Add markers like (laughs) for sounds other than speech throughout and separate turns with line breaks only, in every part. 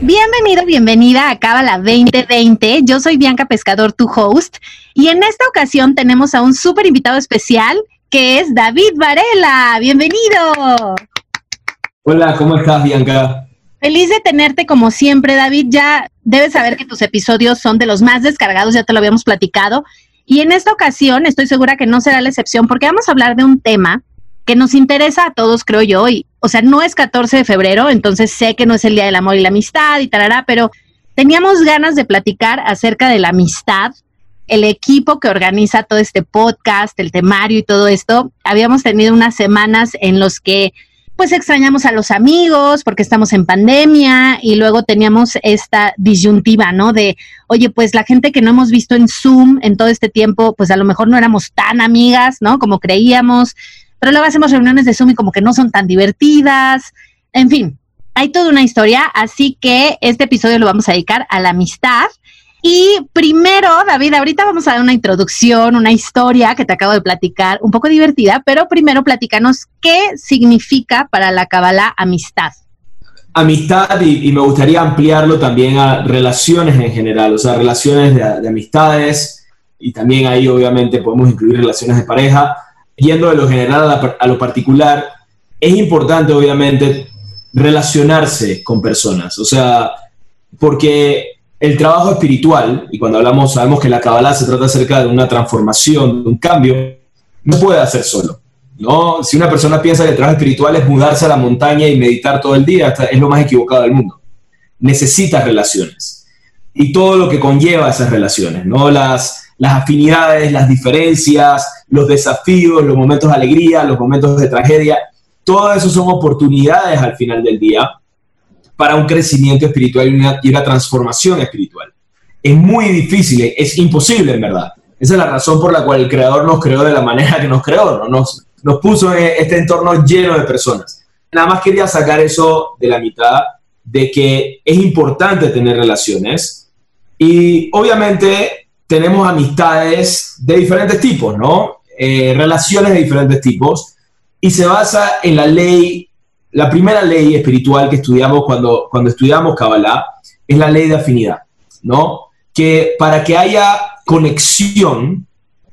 Bienvenido, bienvenida a Cábala 2020. Yo soy Bianca Pescador, tu host, y en esta ocasión tenemos a un súper invitado especial que es David Varela. Bienvenido.
Hola, ¿cómo estás, Bianca?
Feliz de tenerte como siempre, David. Ya debes saber que tus episodios son de los más descargados, ya te lo habíamos platicado. Y en esta ocasión estoy segura que no será la excepción porque vamos a hablar de un tema que nos interesa a todos, creo yo. Y, o sea, no es 14 de febrero, entonces sé que no es el Día del Amor y la Amistad y tarará, pero teníamos ganas de platicar acerca de la amistad. El equipo que organiza todo este podcast, el temario y todo esto, habíamos tenido unas semanas en los que pues extrañamos a los amigos porque estamos en pandemia y luego teníamos esta disyuntiva, ¿no? De, oye, pues la gente que no hemos visto en Zoom en todo este tiempo, pues a lo mejor no éramos tan amigas, ¿no? Como creíamos, pero luego hacemos reuniones de Zoom y como que no son tan divertidas. En fin, hay toda una historia, así que este episodio lo vamos a dedicar a la amistad. Y primero, David, ahorita vamos a dar una introducción, una historia que te acabo de platicar, un poco divertida, pero primero platícanos qué significa para la Kabbalah amistad.
Amistad, y, me gustaría ampliarlo también a relaciones en general, o sea, relaciones de, de amistades, y también ahí obviamente podemos incluir relaciones de pareja, yendo de lo general a, lo particular, es importante obviamente relacionarse con personas, o sea, porque el trabajo espiritual, y cuando hablamos, sabemos que la Kabbalah se trata acerca de una transformación, de un cambio, no puede hacer solo. ¿no? Si una persona piensa que el trabajo espiritual es mudarse a la montaña y meditar todo el día, es lo más equivocado del mundo. Necesita relaciones. Y todo lo que conlleva esas relaciones, ¿no? Las, las afinidades, las diferencias, los desafíos, los momentos de alegría, los momentos de tragedia, todo eso son oportunidades al final del día para un crecimiento espiritual y una, transformación espiritual. Es muy difícil, es imposible en verdad. Esa es la razón por la cual el Creador nos creó de la manera que nos creó, ¿no? nos, nos puso en este entorno lleno de personas. Nada más quería sacar eso de la mitad, de que es importante tener relaciones y obviamente tenemos amistades de diferentes tipos, ¿no? Eh, relaciones de diferentes tipos, y se basa en la ley, la primera ley espiritual que estudiamos cuando, cuando estudiamos Kabbalah, es la ley de afinidad, ¿no? Que para que haya conexión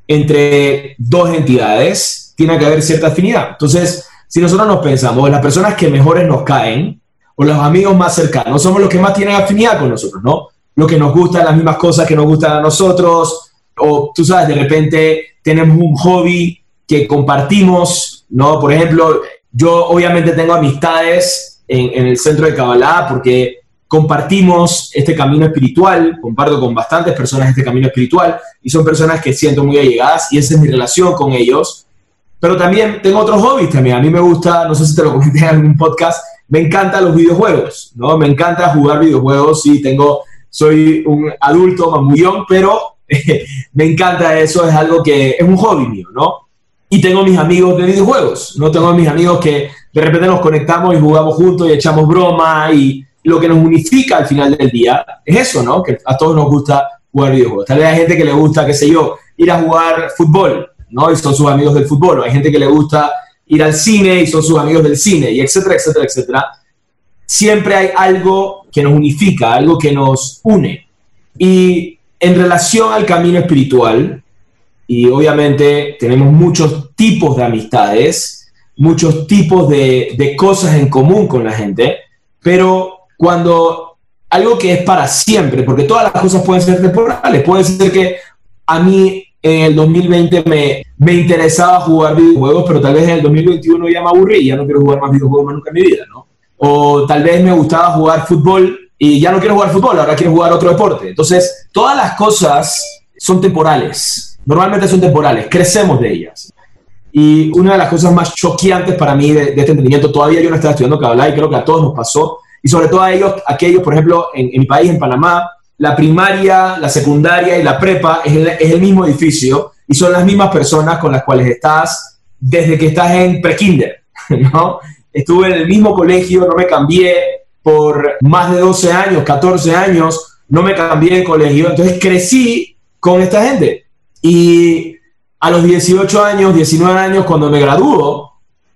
entre dos entidades, tiene que haber cierta afinidad. Entonces, si nosotros nos pensamos, las personas que mejores nos caen, o los amigos más cercanos, somos los que más tienen afinidad con nosotros, ¿no? lo que nos gustan, las mismas cosas que nos gustan a nosotros, o tú sabes, de repente tenemos un hobby que compartimos, ¿no? Por ejemplo, yo obviamente tengo amistades en, el centro de Kabbalah porque compartimos este camino espiritual, comparto con bastantes personas este camino espiritual y son personas que siento muy allegadas y esa es mi relación con ellos. Pero también tengo otros hobbies también. A mí me gusta, no sé si te lo comenté en algún podcast, me encantan los videojuegos, ¿no? Me encanta jugar videojuegos y tengo soy un adulto mamullón, pero (laughs) me encanta eso, es algo que es un hobby mío, ¿no? Y tengo mis amigos de videojuegos, ¿no? Tengo mis amigos que de repente nos conectamos y jugamos juntos y echamos broma y lo que nos unifica al final del día es eso, ¿no? Que a todos nos gusta jugar videojuegos. Tal vez hay gente que le gusta, qué sé yo, ir a jugar fútbol, ¿no? Y son sus amigos del fútbol. O hay gente que le gusta ir al cine y son sus amigos del cine, y etcétera, etcétera, etcétera siempre hay algo que nos unifica, algo que nos une. Y en relación al camino espiritual, y obviamente tenemos muchos tipos de amistades, muchos tipos de, cosas en común con la gente, pero cuando algo que es para siempre, porque todas las cosas pueden ser temporales, puede ser que a mí en el 2020 me, me interesaba jugar videojuegos, pero tal vez en el 2021 ya me aburrí, ya no quiero jugar más videojuegos más nunca en mi vida, ¿no? o tal vez me gustaba jugar fútbol y ya no quiero jugar fútbol, ahora quiero jugar otro deporte. Entonces, todas las cosas son temporales, normalmente son temporales, crecemos de ellas. Y una de las cosas más choqueantes para mí de, este entendimiento, todavía yo no estaba estudiando Kabbalah y creo que a todos nos pasó, y sobre todo a ellos, aquellos, por ejemplo, en, mi país, en Panamá, la primaria, la secundaria y la prepa es el, es el mismo edificio y son las mismas personas con las cuales estás desde que estás en prekinder, (laughs) ¿no? Estuve en el mismo colegio, no me cambié por más de 12 años, 14 años, no me cambié de colegio, entonces crecí con esta gente. Y a los 18 años, 19 años, cuando me graduó,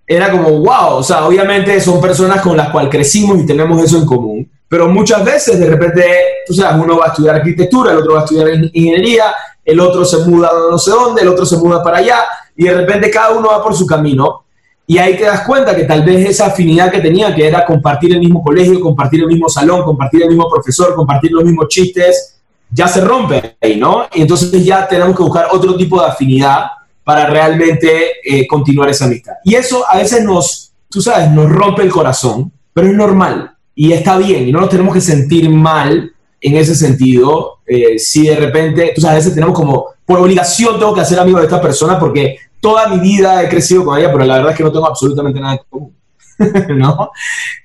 era como, wow, o sea, obviamente son personas con las cuales crecimos y tenemos eso en común, pero muchas veces de repente, tú sabes, uno va a estudiar arquitectura, el otro va a estudiar ingeniería, el otro se muda no sé dónde, el otro se muda para allá, y de repente cada uno va por su camino, y ahí te das cuenta que tal vez esa afinidad que tenía, que era compartir el mismo colegio, compartir el mismo salón, compartir el mismo profesor, compartir los mismos chistes, ya se rompe ahí, ¿no? Y entonces ya tenemos que buscar otro tipo de afinidad para realmente eh, continuar esa amistad. Y eso a veces nos, tú sabes, nos rompe el corazón, pero es normal y está bien y no nos tenemos que sentir mal en ese sentido. Eh, si de repente, tú sabes, a veces tenemos como, por obligación tengo que hacer amigo de esta persona porque toda mi vida he crecido con ella, pero la verdad es que no tengo absolutamente nada en común. (laughs) ¿No?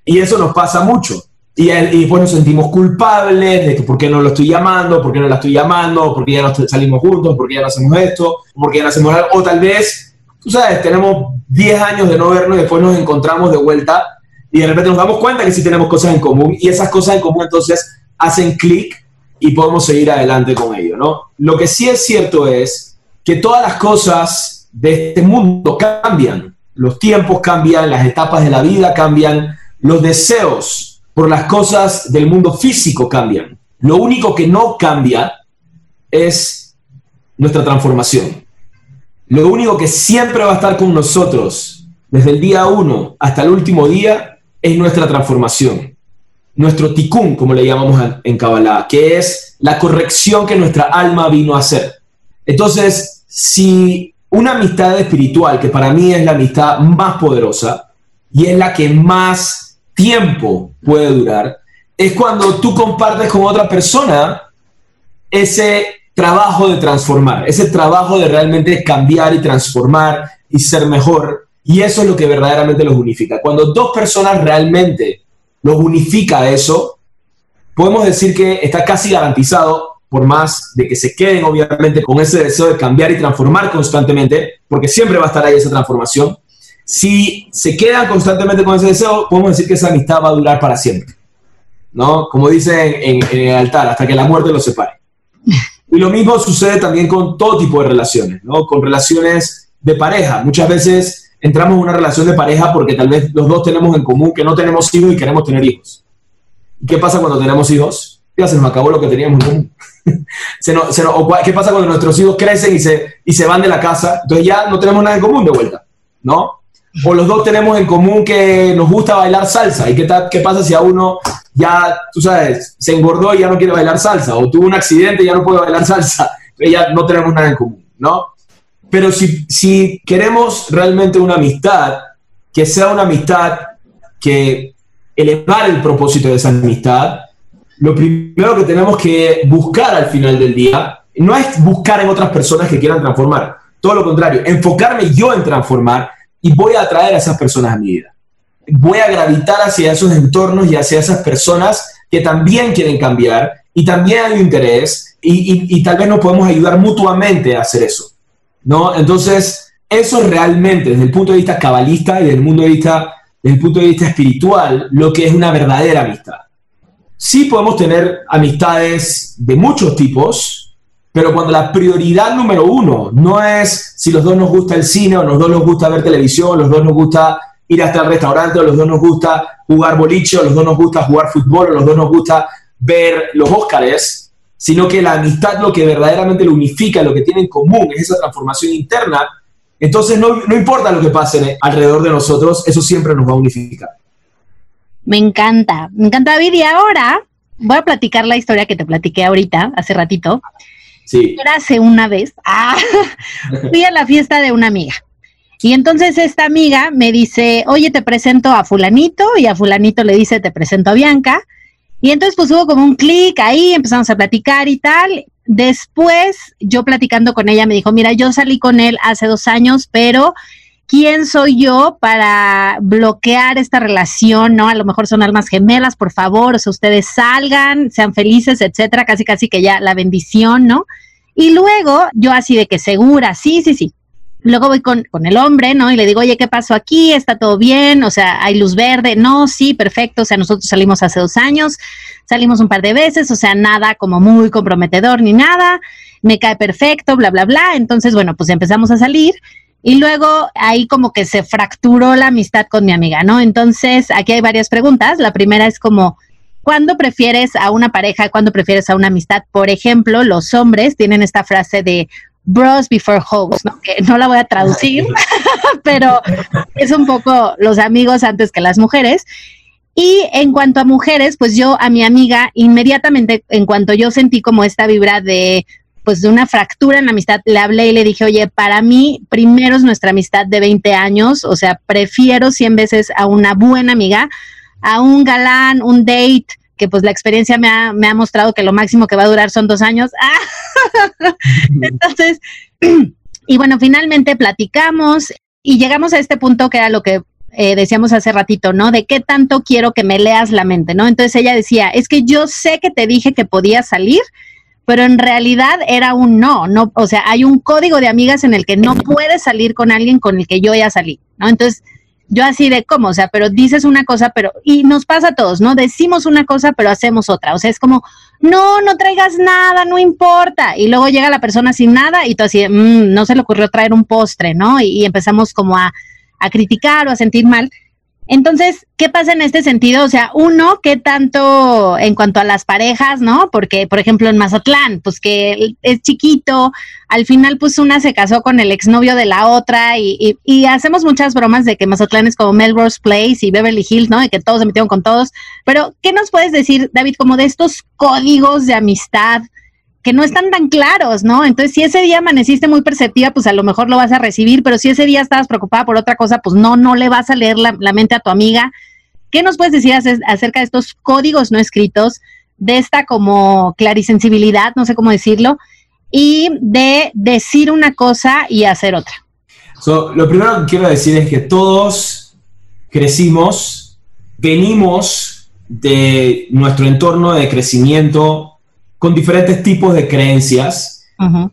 Y eso nos pasa mucho. Y, y después nos sentimos culpables de que por qué no lo estoy llamando, por qué no la estoy llamando, por qué ya no salimos juntos, por qué ya no hacemos esto, por qué ya no hacemos algo. O tal vez, tú sabes, tenemos 10 años de no vernos y después nos encontramos de vuelta y de repente nos damos cuenta que sí tenemos cosas en común y esas cosas en común entonces hacen clic y podemos seguir adelante con ello, ¿no? Lo que sí es cierto es que todas las cosas de este mundo cambian, los tiempos cambian, las etapas de la vida cambian, los deseos por las cosas del mundo físico cambian. Lo único que no cambia es nuestra transformación. Lo único que siempre va a estar con nosotros desde el día uno hasta el último día es nuestra transformación. Nuestro tikkun, como le llamamos en Kabbalah, que es la corrección que nuestra alma vino a hacer. Entonces, si una amistad espiritual, que para mí es la amistad más poderosa y es la que más tiempo puede durar, es cuando tú compartes con otra persona ese trabajo de transformar, ese trabajo de realmente cambiar y transformar y ser mejor. Y eso es lo que verdaderamente los unifica. Cuando dos personas realmente los unifica eso, podemos decir que está casi garantizado, por más de que se queden obviamente con ese deseo de cambiar y transformar constantemente, porque siempre va a estar ahí esa transformación, si se quedan constantemente con ese deseo, podemos decir que esa amistad va a durar para siempre. ¿No? Como dicen en, el altar, hasta que la muerte los separe. Y lo mismo sucede también con todo tipo de relaciones, ¿no? Con relaciones de pareja. Muchas veces entramos en una relación de pareja porque tal vez los dos tenemos en común que no tenemos hijos y queremos tener hijos. ¿Qué pasa cuando tenemos hijos? Ya se nos acabó lo que teníamos en común. (laughs) ¿Qué pasa cuando nuestros hijos crecen y se, y se van de la casa? Entonces ya no tenemos nada en común de vuelta, ¿no? o los dos tenemos en común que nos gusta bailar salsa. ¿Y qué, qué pasa si a uno ya, tú sabes, se engordó y ya no quiere bailar salsa? O tuvo un accidente y ya no puede bailar salsa. Ya no tenemos nada en común, ¿no? Pero si, si queremos realmente una amistad, que sea una amistad que elevar el propósito de esa amistad, lo primero que tenemos que buscar al final del día no es buscar en otras personas que quieran transformar. Todo lo contrario, enfocarme yo en transformar y voy a atraer a esas personas a mi vida. Voy a gravitar hacia esos entornos y hacia esas personas que también quieren cambiar y también hay interés y, tal vez nos podemos ayudar mutuamente a hacer eso. ¿no? Entonces, eso es realmente, desde el punto de vista cabalista y desde punto de vista, desde el punto de vista espiritual, lo que es una verdadera amistad. Sí podemos tener amistades de muchos tipos, pero cuando la prioridad número uno no es si los dos nos gusta el cine o los dos nos gusta ver televisión, los dos nos gusta ir hasta el restaurante o los dos nos gusta jugar boliche o los dos nos gusta jugar fútbol o los dos nos gusta ver los Óscares, sino que la amistad lo que verdaderamente lo unifica, lo que tiene en común es esa transformación interna, entonces no, no importa lo que pase alrededor de nosotros, eso siempre nos va a unificar.
Me encanta, me encanta David. Y ahora voy a platicar la historia que te platiqué ahorita, hace ratito.
Sí.
Era hace una vez. (laughs) Ah, fui a la fiesta de una amiga. Y entonces esta amiga me dice, oye, te presento a fulanito, y a fulanito le dice, te presento a Bianca. Y entonces pues hubo como un clic ahí, empezamos a platicar y tal. Después, yo platicando con ella, me dijo, mira, yo salí con él hace dos años, pero ¿quién soy yo para bloquear esta relación? ¿No? A lo mejor son almas gemelas, por favor, o sea, ustedes salgan, sean felices, etcétera, casi casi que ya la bendición, ¿no? Y luego yo así de que segura, sí, sí, sí. Luego voy con, con, el hombre, ¿no? Y le digo, oye, ¿qué pasó aquí? ¿Está todo bien? O sea, ¿hay luz verde? No, sí, perfecto. O sea, nosotros salimos hace dos años, salimos un par de veces, o sea, nada como muy comprometedor ni nada. Me cae perfecto, bla, bla, bla. Entonces, bueno, pues empezamos a salir. Y luego ahí como que se fracturó la amistad con mi amiga, ¿no? Entonces, aquí hay varias preguntas. La primera es como, ¿cuándo prefieres a una pareja? ¿Cuándo prefieres a una amistad? Por ejemplo, los hombres tienen esta frase de bros before hoes, ¿no? que no la voy a traducir, (laughs) pero es un poco los amigos antes que las mujeres. Y en cuanto a mujeres, pues yo a mi amiga, inmediatamente, en cuanto yo sentí como esta vibra de pues de una fractura en la amistad, le hablé y le dije, oye, para mí primero es nuestra amistad de 20 años, o sea, prefiero 100 veces a una buena amiga, a un galán, un date, que pues la experiencia me ha, me ha mostrado que lo máximo que va a durar son dos años. (laughs) Entonces, y bueno, finalmente platicamos y llegamos a este punto que era lo que eh, decíamos hace ratito, ¿no? De qué tanto quiero que me leas la mente, ¿no? Entonces ella decía, es que yo sé que te dije que podías salir, pero en realidad era un no, no, o sea, hay un código de amigas en el que no puedes salir con alguien con el que yo ya salí, ¿no? Entonces, yo así de cómo, o sea, pero dices una cosa, pero, y nos pasa a todos, ¿no? Decimos una cosa, pero hacemos otra, o sea, es como, no, no traigas nada, no importa, y luego llega la persona sin nada y tú así, mmm, no se le ocurrió traer un postre, ¿no? Y, y empezamos como a, a criticar o a sentir mal. Entonces, ¿qué pasa en este sentido? O sea, uno, ¿qué tanto en cuanto a las parejas, no? Porque, por ejemplo, en Mazatlán, pues que es chiquito, al final, pues una se casó con el exnovio de la otra y, y, hacemos muchas bromas de que Mazatlán es como Melrose Place y Beverly Hills, ¿no? Y que todos se metieron con todos. Pero, ¿qué nos puedes decir, David, como de estos códigos de amistad? Que no están tan claros, ¿no? Entonces, si ese día amaneciste muy perceptiva, pues a lo mejor lo vas a recibir, pero si ese día estabas preocupada por otra cosa, pues no, no le vas a leer la, mente a tu amiga. ¿Qué nos puedes decir acerca de estos códigos no escritos, de esta como clarisensibilidad, no sé cómo decirlo, y de decir una cosa y hacer otra?
lo primero que quiero decir es que todos crecimos, venimos de nuestro entorno de crecimiento con diferentes tipos de creencias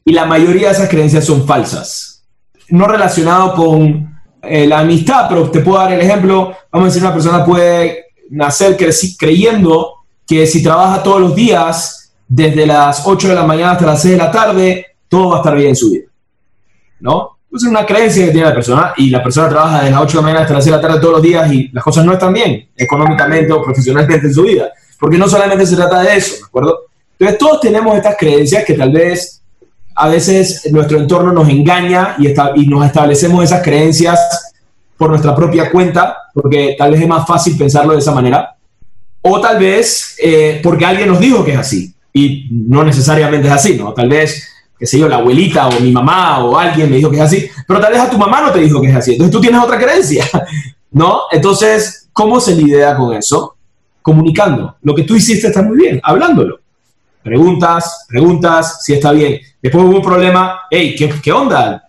y la mayoría de esas creencias son falsas. No relacionado con eh, la amistad, pero te puedo dar el ejemplo, vamos a decir, una persona puede nacer creyendo que si trabaja todos los días, desde las 8 de la mañana hasta las 6 de la tarde, todo va a estar bien en su vida. ¿No? Pues es una creencia que tiene la persona y la persona trabaja desde las 8 de la mañana hasta las 6 de la tarde todos los días y las cosas no están bien económicamente o profesionalmente en su vida. Porque no solamente se trata de eso, ¿de acuerdo? Entonces todos tenemos estas creencias que tal vez a veces nuestro entorno nos engaña y, nos establecemos esas creencias por nuestra propia cuenta, porque tal vez es más fácil pensarlo de esa manera, o tal vez eh, porque alguien nos dijo que es así, y no necesariamente es así, ¿no? Tal vez, qué sé yo, la abuelita o mi mamá o alguien me dijo que es así, pero tal vez a tu mamá no te dijo que es así, entonces tú tienes otra creencia, (laughs) ¿no? Entonces, ¿cómo se lidia con eso? Comunicando. Lo que tú hiciste está muy bien, hablándolo preguntas, preguntas, si está bien. Después hubo un problema, hey, ¿qué, qué onda?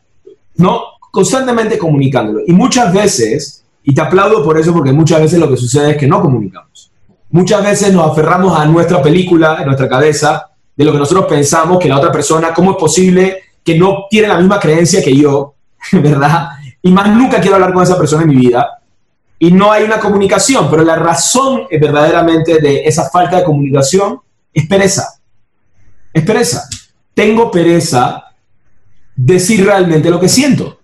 No, constantemente comunicándolo. Y muchas veces, y te aplaudo por eso, porque muchas veces lo que sucede es que no comunicamos. Muchas veces nos aferramos a nuestra película, en nuestra cabeza, de lo que nosotros pensamos que la otra persona, ¿cómo es posible que no tiene la misma creencia que yo, (laughs) verdad? Y más nunca quiero hablar con esa persona en mi vida. Y no hay una comunicación, pero la razón es verdaderamente de esa falta de comunicación es pereza es pereza. Tengo pereza decir realmente lo que siento,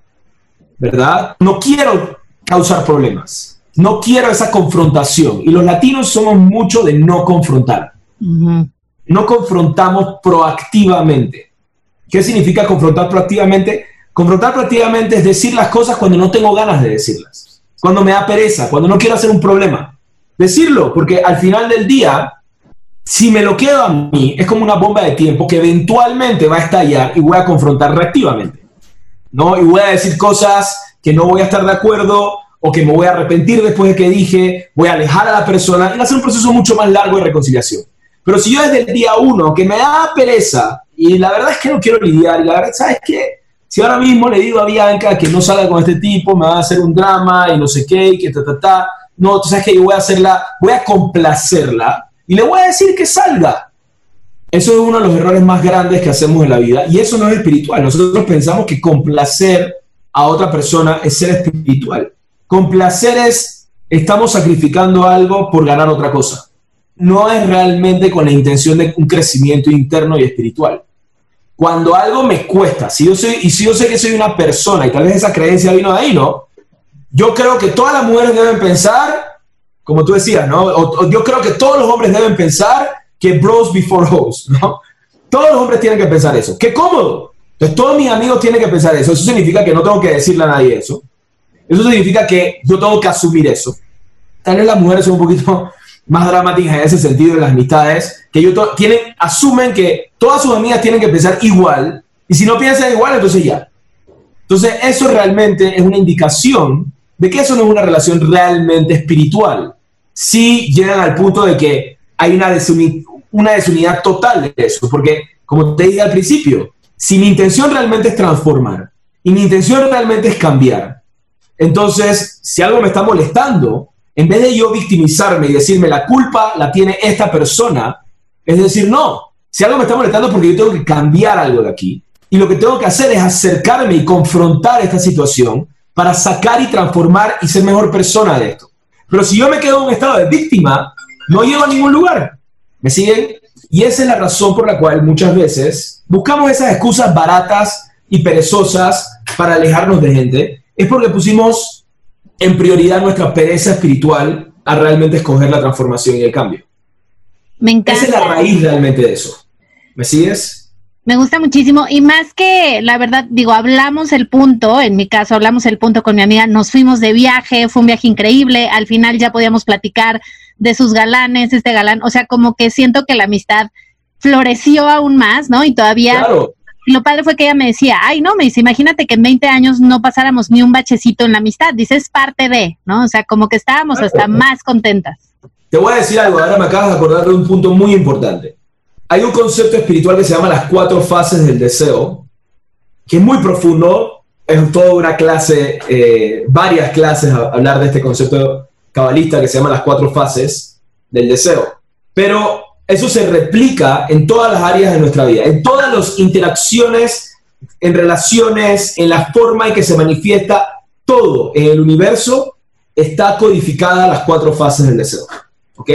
¿verdad? No quiero causar problemas, no quiero esa confrontación. Y los latinos somos mucho de no confrontar. No confrontamos proactivamente. ¿Qué significa confrontar proactivamente? Confrontar proactivamente es decir las cosas cuando no tengo ganas de decirlas, cuando me da pereza, cuando no quiero hacer un problema. Decirlo, porque al final del día si me lo quedo a mí, es como una bomba de tiempo que eventualmente va a estallar y voy a confrontar reactivamente. ¿no? Y voy a decir cosas que no voy a estar de acuerdo o que me voy a arrepentir después de que dije, voy a alejar a la persona y va a ser un proceso mucho más largo de reconciliación. Pero si yo desde el día uno, que me da pereza, y la verdad es que no quiero lidiar, y la verdad, ¿sabes qué? Si ahora mismo le digo a Bianca que no salga con este tipo, me va a hacer un drama y no sé qué, y que ta, ta, ta, no, tú sabes que yo voy a hacerla, voy a complacerla, y le voy a decir que salga. Eso es uno de los errores más grandes que hacemos en la vida y eso no es espiritual. Nosotros pensamos que complacer a otra persona es ser espiritual. Complacer es, estamos sacrificando algo por ganar otra cosa. No es realmente con la intención de un crecimiento interno y espiritual. Cuando algo me cuesta, si yo soy, y si yo sé que soy una persona, y tal vez esa creencia vino de ahí, ¿no? Yo creo que todas las mujeres deben pensar, como tú decías, ¿no? yo creo que todos los hombres deben pensar que bros before hoes, ¿no? Todos los hombres tienen que pensar eso. ¡Qué cómodo! Todos mis amigos tienen que pensar eso. Eso significa que no tengo que decirle a nadie eso. Eso significa que yo tengo que asumir eso. Tal las mujeres son un poquito (laughs) más dramáticas en ese sentido de las amistades, que ellos tienen, asumen que todas sus amigas tienen que pensar igual, y si no piensan igual, entonces ya. Entonces eso realmente es una indicación de que eso no es una relación realmente espiritual. Si llegan al punto de que hay una, una desunidad total de eso, porque como te dije al principio, si mi intención realmente es transformar y mi intención realmente es cambiar, entonces si algo me está molestando, en vez de yo victimizarme y decirme la culpa la tiene esta persona, es decir, no, si algo me está molestando porque yo tengo que cambiar algo de aquí y lo que tengo que hacer es acercarme y confrontar esta situación para sacar y transformar y ser mejor persona de esto. Pero si yo me quedo en un estado de víctima, no llego a ningún lugar. ¿Me siguen? Y esa es la razón por la cual muchas veces buscamos esas excusas baratas y perezosas para alejarnos de gente. Es porque pusimos en prioridad nuestra pereza espiritual a realmente escoger la transformación y el cambio.
Me encanta.
Esa es la raíz realmente de eso. ¿Me sigues?
Me gusta muchísimo y más que la verdad, digo, hablamos el punto, en mi caso hablamos el punto con mi amiga, nos fuimos de viaje, fue un viaje increíble, al final ya podíamos platicar de sus galanes, este galán, o sea, como que siento que la amistad floreció aún más, ¿no? Y todavía lo padre fue que ella me decía, ay, no, me dice, imagínate que en 20 años no pasáramos ni un bachecito en la amistad, dice, es parte de, ¿no? O sea, como que estábamos hasta más contentas.
Te voy a decir algo, ahora me acabas de acordar de un punto muy importante. Hay un concepto espiritual que se llama las cuatro fases del deseo, que es muy profundo, es toda una clase, eh, varias clases a hablar de este concepto cabalista que se llama las cuatro fases del deseo. Pero eso se replica en todas las áreas de nuestra vida, en todas las interacciones, en relaciones, en la forma en que se manifiesta todo en el universo, está codificada las cuatro fases del deseo. ¿Ok?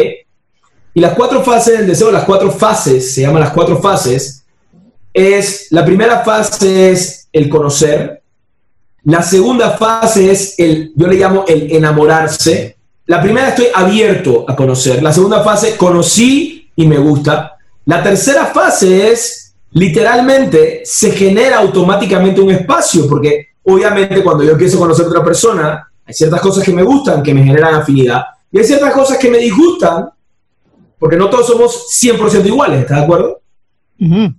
Y las cuatro fases del deseo, las cuatro fases, se llaman las cuatro fases, es, la primera fase es el conocer, la segunda fase es el, yo le llamo el enamorarse, la primera estoy abierto a conocer. La segunda fase, conocí y me gusta. La tercera fase es, literalmente, se genera automáticamente un espacio, porque obviamente cuando yo empiezo a conocer a otra persona, hay ciertas cosas que me gustan, que me generan afinidad, y hay ciertas cosas que me disgustan, porque no todos somos 100% iguales, ¿estás de acuerdo?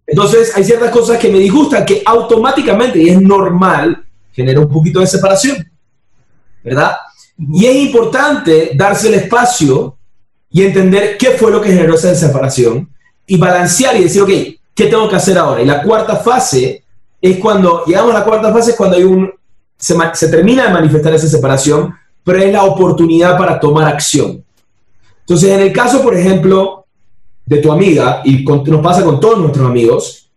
Entonces, hay ciertas cosas que me disgustan que automáticamente, y es normal, genera un poquito de separación, ¿verdad? Y es importante darse el espacio y entender qué fue lo que generó esa separación y balancear y decir, ok, ¿qué tengo que hacer ahora? Y la cuarta fase es cuando, llegamos a la cuarta fase, es cuando hay un, se, se termina de manifestar esa separación, pero es la oportunidad para tomar acción. Entonces, en el caso, por ejemplo, de tu amiga, y nos pasa con todos nuestros amigos,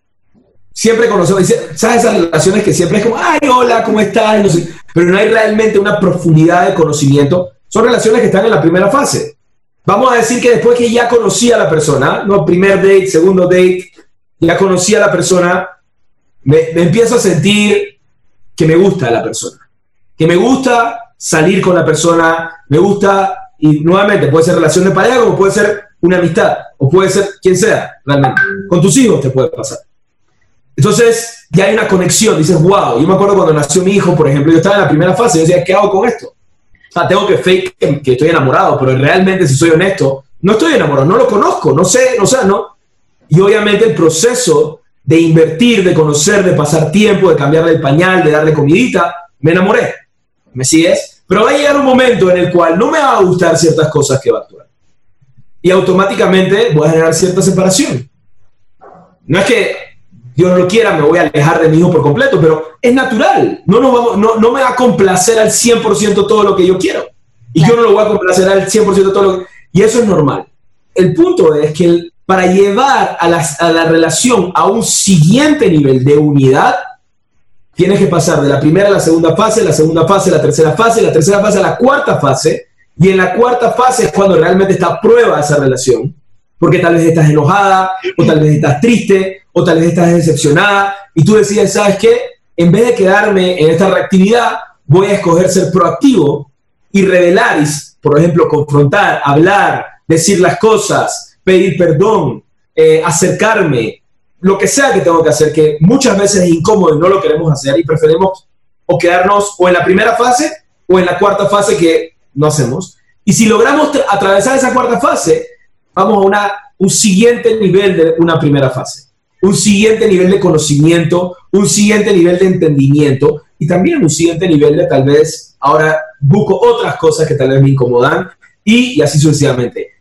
siempre conocemos, ¿sabes esas relaciones que siempre es como, ay, hola, ¿cómo estás? pero no hay realmente una profundidad de conocimiento. Son relaciones que están en la primera fase. Vamos a decir que después que ya conocí a la persona, no primer date, segundo date, ya conocí a la persona, me, me empiezo a sentir que me gusta la persona, que me gusta salir con la persona, me gusta, y nuevamente puede ser relación de pareja, como puede ser una amistad, o puede ser quien sea, realmente. Con tus hijos te puede pasar. Entonces, ya hay una conexión, dices, wow, yo me acuerdo cuando nació mi hijo, por ejemplo, yo estaba en la primera fase, yo decía, ¿qué hago con esto? O sea, tengo que fake que, estoy enamorado, pero realmente, si soy honesto, no estoy enamorado, no lo conozco, no sé, no sé, ¿no? Y obviamente el proceso de invertir, de conocer, de pasar tiempo, de cambiarle el pañal, de darle comidita, me enamoré. ¿Me sigues? Pero va a llegar un momento en el cual no me va a gustar ciertas cosas que va a actuar. Y automáticamente voy a generar cierta separación. No es que Dios no lo quiera, me voy a alejar de mi hijo por completo, pero es natural. No, me va a complacer al 100% todo lo que yo quiero. Y yo no lo voy a complacer al 100% todo lo que... Y eso es normal. El punto es que para llevar a la relación a un siguiente nivel de unidad, tienes que pasar de la primera a la segunda fase, la segunda fase a la tercera fase, la tercera fase a la cuarta fase, y en la cuarta fase es cuando realmente está a prueba esa relación, porque tal vez estás enojada, o tal vez estás triste, o tal vez estás decepcionada, y tú decides, ¿sabes qué? En vez de quedarme en esta reactividad, voy a escoger ser proactivo y revelar, por ejemplo, confrontar, hablar, decir las cosas, pedir perdón, eh, acercarme, lo que sea que tengo que hacer, que muchas veces es incómodo y no lo queremos hacer y preferimos o quedarnos o en la primera fase o en la cuarta fase que no hacemos. Y si logramos atravesar esa cuarta fase, vamos a una, un siguiente nivel de una primera fase, un siguiente nivel de conocimiento, un siguiente nivel de entendimiento y también un siguiente nivel de tal vez ahora busco otras cosas que tal vez me incomodan y, y así sucesivamente.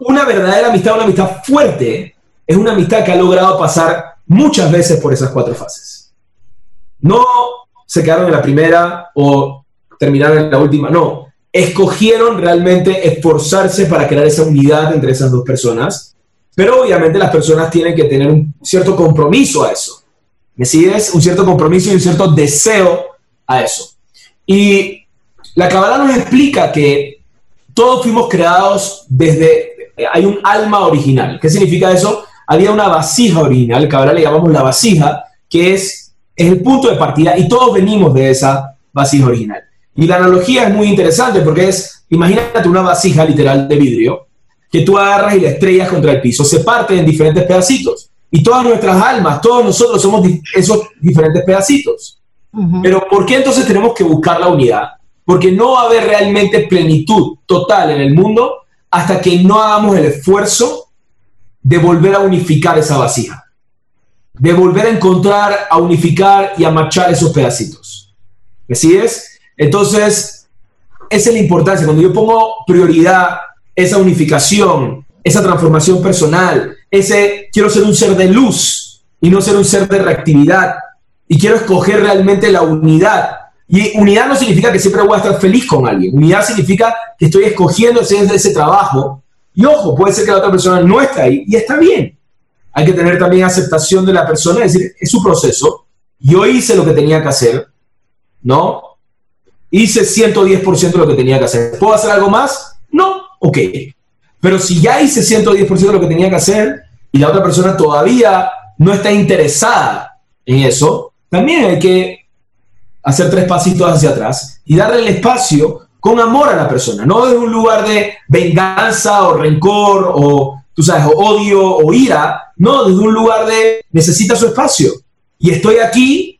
Una verdadera amistad, una amistad fuerte, es una amistad que ha logrado pasar muchas veces por esas cuatro fases. No se quedaron en la primera o terminaron en la última, no. Escogieron realmente esforzarse para crear esa unidad entre esas dos personas, pero obviamente las personas tienen que tener un cierto compromiso a eso. ¿Me sigues? Un cierto compromiso y un cierto deseo a eso. Y la Kabbalah nos explica que todos fuimos creados desde, hay un alma original. ¿Qué significa eso? Había una vasija original, que ahora le llamamos la vasija, que es, el punto de partida y todos venimos de esa vasija original. Y la analogía es muy interesante porque es, imagínate una vasija literal de vidrio que tú agarras y la estrellas contra el piso, se parte en diferentes pedacitos. Y todas nuestras almas, todos nosotros somos esos diferentes pedacitos. Pero ¿por qué entonces tenemos que buscar la unidad? Porque no va a haber realmente plenitud total en el mundo hasta que no hagamos el esfuerzo de volver a unificar esa vasija, de volver a encontrar, a unificar y a marchar esos pedacitos. ¿Así es? Entonces, esa es la importancia. Cuando yo pongo prioridad, esa unificación, esa transformación personal, ese quiero ser un ser de luz y no ser un ser de reactividad, y quiero escoger realmente la unidad. Y unidad no significa que siempre voy a estar feliz con alguien. Unidad significa que estoy escogiendo ese, ese trabajo y ojo, puede ser que la otra persona no esté ahí y está bien. Hay que tener también aceptación de la persona, es decir, es su proceso. Yo hice lo que tenía que hacer, ¿no? Hice 110% de lo que tenía que hacer. ¿Puedo hacer algo más? No, ok. Pero si ya hice 110% de lo que tenía que hacer y la otra persona todavía no está interesada en eso, también hay que hacer tres pasitos hacia atrás y darle el espacio con amor a la persona, no desde un lugar de venganza o rencor o, tú sabes, odio o ira, no, desde un lugar de necesita su espacio y estoy aquí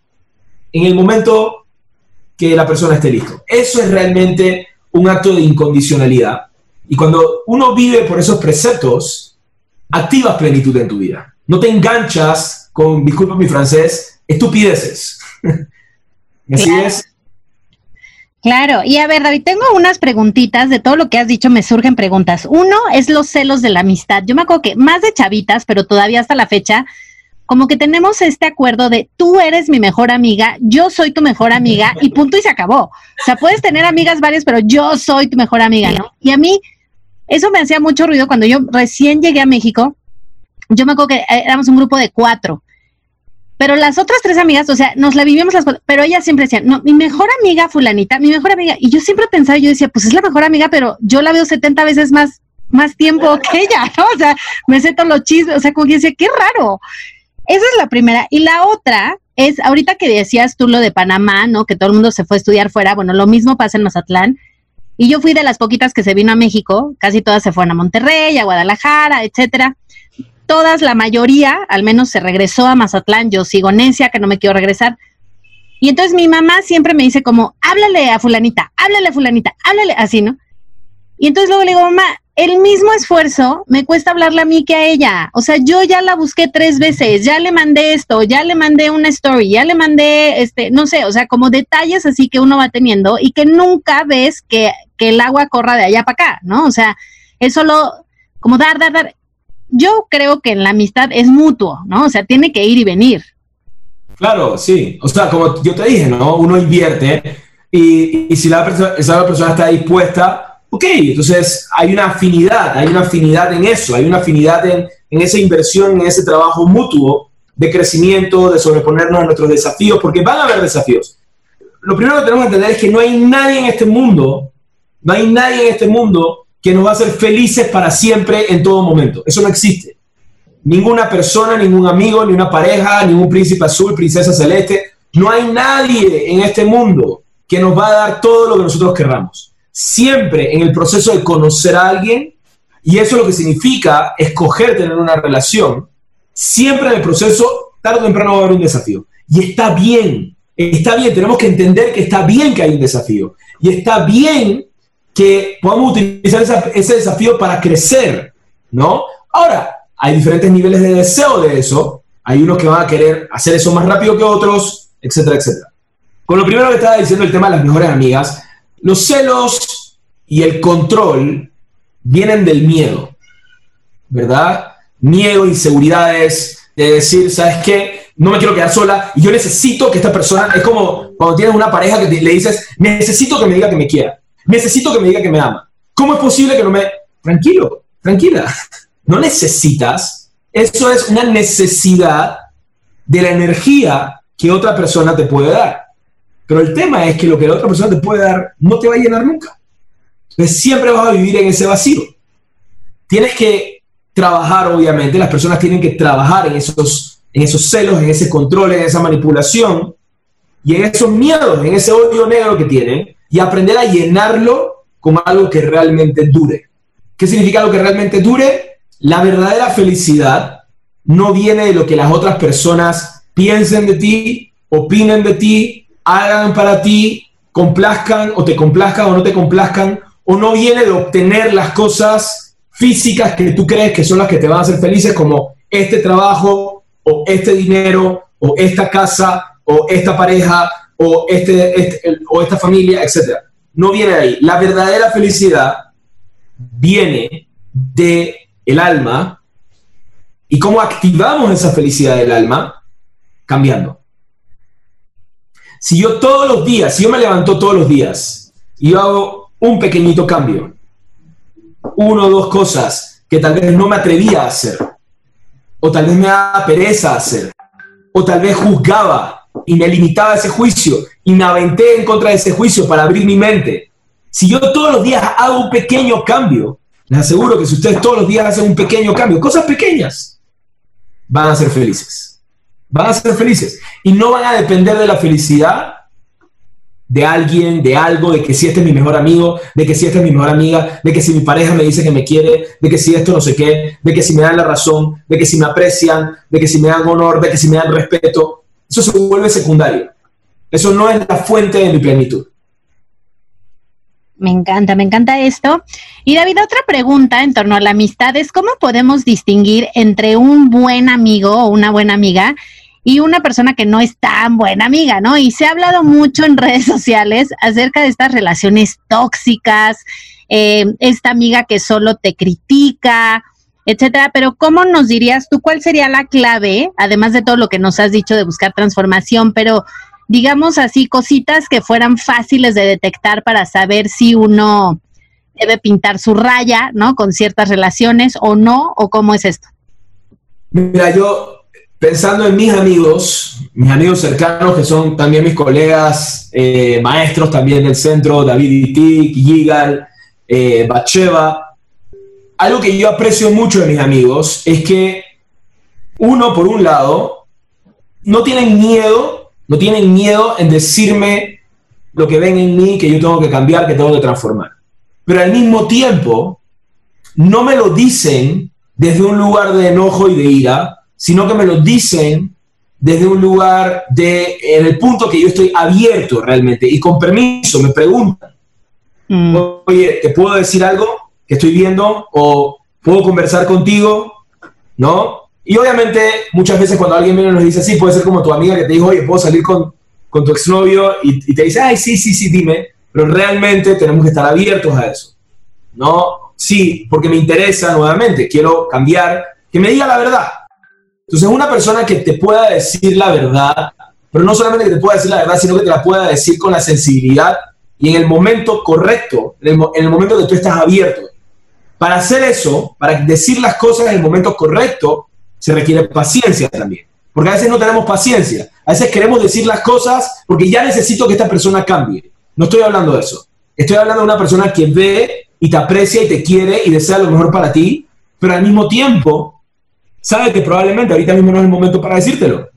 en el momento que la persona esté listo. Eso es realmente un acto de incondicionalidad. Y cuando uno vive por esos preceptos, activas plenitud en tu vida. No te enganchas con, disculpa mi francés, estupideces. (laughs) ¿Me sigues?
Claro, y a ver, David, tengo unas preguntitas de todo lo que has dicho, me surgen preguntas. Uno es los celos de la amistad. Yo me acuerdo que más de chavitas, pero todavía hasta la fecha, como que tenemos este acuerdo de tú eres mi mejor amiga, yo soy tu mejor amiga y punto y se acabó. O sea, puedes tener amigas varias, pero yo soy tu mejor amiga, ¿no? Y a mí eso me hacía mucho ruido cuando yo recién llegué a México. Yo me acuerdo que éramos un grupo de cuatro pero las otras tres amigas, o sea, nos la vivíamos las cuatro, pero ellas siempre decían, no, mi mejor amiga fulanita, mi mejor amiga, y yo siempre pensaba, yo decía, pues es la mejor amiga, pero yo la veo 70 veces más, más tiempo (laughs) que ella, ¿no? O sea, me sé todos los chismes, o sea, como que decía, qué raro. Esa es la primera. Y la otra es, ahorita que decías tú lo de Panamá, ¿no? Que todo el mundo se fue a estudiar fuera, bueno, lo mismo pasa en Mazatlán. Y yo fui de las poquitas que se vino a México, casi todas se fueron a Monterrey, a Guadalajara, etcétera todas, la mayoría, al menos se regresó a Mazatlán, yo sigo necia, que no me quiero regresar. Y entonces mi mamá siempre me dice como, háblale a fulanita, háblale a fulanita, háblale así, ¿no? Y entonces luego le digo, mamá, el mismo esfuerzo me cuesta hablarle a mí que a ella. O sea, yo ya la busqué tres veces, ya le mandé esto, ya le mandé una story, ya le mandé, este, no sé, o sea, como detalles así que uno va teniendo y que nunca ves que, que el agua corra de allá para acá, ¿no? O sea, es solo como dar, dar, dar yo creo que la amistad es mutuo, ¿no? O sea, tiene que ir y venir.
Claro, sí. O sea, como yo te dije, ¿no? Uno invierte y, si la persona, esa persona está dispuesta, ok, entonces hay una afinidad, hay una afinidad en eso, hay una afinidad en esa inversión, en ese trabajo mutuo de crecimiento, de sobreponernos a nuestros desafíos, porque van a haber desafíos. Lo primero que tenemos que entender es que no hay nadie en este mundo, no hay nadie en este mundo que nos va a hacer felices para siempre en todo momento. Eso no existe. Ninguna persona, ningún amigo, ni una pareja, ningún príncipe azul, princesa celeste, no hay nadie en este mundo que nos va a dar todo lo que nosotros querramos. Siempre en el proceso de conocer a alguien, y eso lo que significa escoger tener una relación, siempre en el proceso, tarde o temprano va a haber un desafío. Y está bien, está bien, tenemos que entender que está bien que hay un desafío. Y está bien que podamos utilizar ese desafío para crecer, ¿no? Ahora, hay diferentes niveles de deseo de eso. Hay unos que van a querer hacer eso más rápido que otros, etcétera, etcétera. Con lo primero que estaba diciendo el tema de las mejores amigas, los celos y el control vienen del miedo, ¿verdad? Miedo, inseguridades, de decir, ¿sabes qué? No me quiero quedar sola y yo necesito que esta persona, es como cuando tienes una pareja que le dices, necesito que me diga que me quiera, necesito que me diga que me ama. ¿Cómo es posible que no me... Tranquilo, tranquila, no necesitas, eso es una necesidad de la energía que otra persona te puede dar. Pero el tema es que lo que la otra persona te puede dar no te va a llenar nunca. Entonces siempre vas a vivir en ese vacío. Tienes que trabajar, obviamente, las personas tienen que trabajar en esos, celos, en ese control, en esa manipulación y en esos miedos, en ese odio negro que tienen y aprender a llenarlo con algo que realmente dure. ¿Qué significa algo que realmente dure? La verdadera felicidad no viene de lo que las otras personas piensen de ti, opinen de ti, hagan para ti, complazcan o te complazcan o no te complazcan, o no viene de obtener las cosas físicas que tú crees que son las que te van a hacer felices, como este trabajo, o este dinero, o esta casa, o esta pareja, o, este, este o esta familia, etc. No viene de ahí. La verdadera felicidad viene de el alma y cómo activamos esa felicidad del alma cambiando. Si yo todos los días, si yo me levanto todos los días y yo hago un pequeñito cambio, uno o dos cosas que tal vez no me atrevía a hacer, o tal vez me daba pereza hacer, o tal vez juzgaba y me limitaba a ese juicio y me aventé en contra de ese juicio para abrir mi mente. Si yo todos los días hago un pequeño cambio, les aseguro que si ustedes todos los días hacen un pequeño cambio, cosas pequeñas, van a ser felices. Van a ser felices. Y no van a depender de la felicidad de alguien, de algo, de que si este es mi mejor amigo, de que si esta es mi mejor amiga, de que si mi pareja me dice que me quiere, de que si esto no sé qué, de que si me dan la razón, de que si me aprecian, de que si me dan honor, de que si me dan respeto. Eso se vuelve secundario. Eso no es la fuente de mi plenitud.
Me encanta, me encanta esto. Y David, otra pregunta en torno a la amistad es cómo podemos distinguir entre un buen amigo o una buena amiga y una persona que no es tan buena amiga, ¿no? Y se ha hablado mucho en redes sociales acerca de estas relaciones tóxicas, eh, esta amiga que solo te critica, etcétera. Pero ¿cómo nos dirías tú cuál sería la clave, además de todo lo que nos has dicho de buscar transformación, pero digamos así, cositas que fueran fáciles de detectar para saber si uno debe pintar su raya, ¿no? Con ciertas relaciones o no, o cómo es esto.
Mira, yo pensando en mis amigos, mis amigos cercanos, que son también mis colegas, eh, maestros también del centro, David Itik, Yigal, eh, Bacheva, algo que yo aprecio mucho de mis amigos es que uno, por un lado, no tienen miedo no tienen miedo en decirme lo que ven en mí, que yo tengo que cambiar, que tengo que transformar. Pero al mismo tiempo, no me lo dicen desde un lugar de enojo y de ira, sino que me lo dicen desde un lugar de, en el punto que yo estoy abierto realmente y con permiso, me preguntan, mm. oye, ¿te puedo decir algo que estoy viendo? ¿O puedo conversar contigo? ¿No? Y obviamente, muchas veces cuando alguien viene y nos dice, sí, puede ser como tu amiga que te dijo, oye, puedo salir con, con tu exnovio y, y te dice, ay, sí, sí, sí, dime, pero realmente tenemos que estar abiertos a eso. No, sí, porque me interesa nuevamente, quiero cambiar, que me diga la verdad. Entonces, una persona que te pueda decir la verdad, pero no solamente que te pueda decir la verdad, sino que te la pueda decir con la sensibilidad y en el momento correcto, en el, momento que tú estás abierto. Para hacer eso, para decir las cosas en el momento correcto, se requiere paciencia también. Porque a veces no tenemos paciencia. A veces queremos decir las cosas porque ya necesito que esta persona cambie. No estoy hablando de eso. Estoy hablando de una persona que ve y te aprecia y te quiere y desea lo mejor para ti, pero al mismo tiempo sabe que probablemente ahorita mismo no es el momento para decírtelo.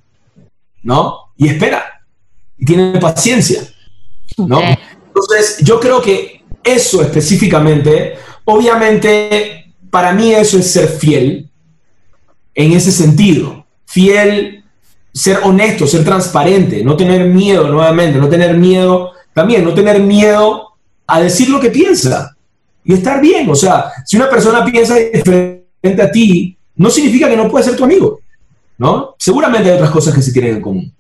¿No? Y espera. Y tiene paciencia. ¿No? Entonces, yo creo que eso específicamente, obviamente, para mí eso es ser fiel en ese sentido. Fiel, ser honesto, ser transparente, no tener miedo nuevamente, no tener miedo, también no tener miedo a decir lo que piensa y estar bien. O sea, si una persona piensa diferente a ti, no significa que no puede ser tu amigo, ¿no? Seguramente hay otras cosas que se tienen en común.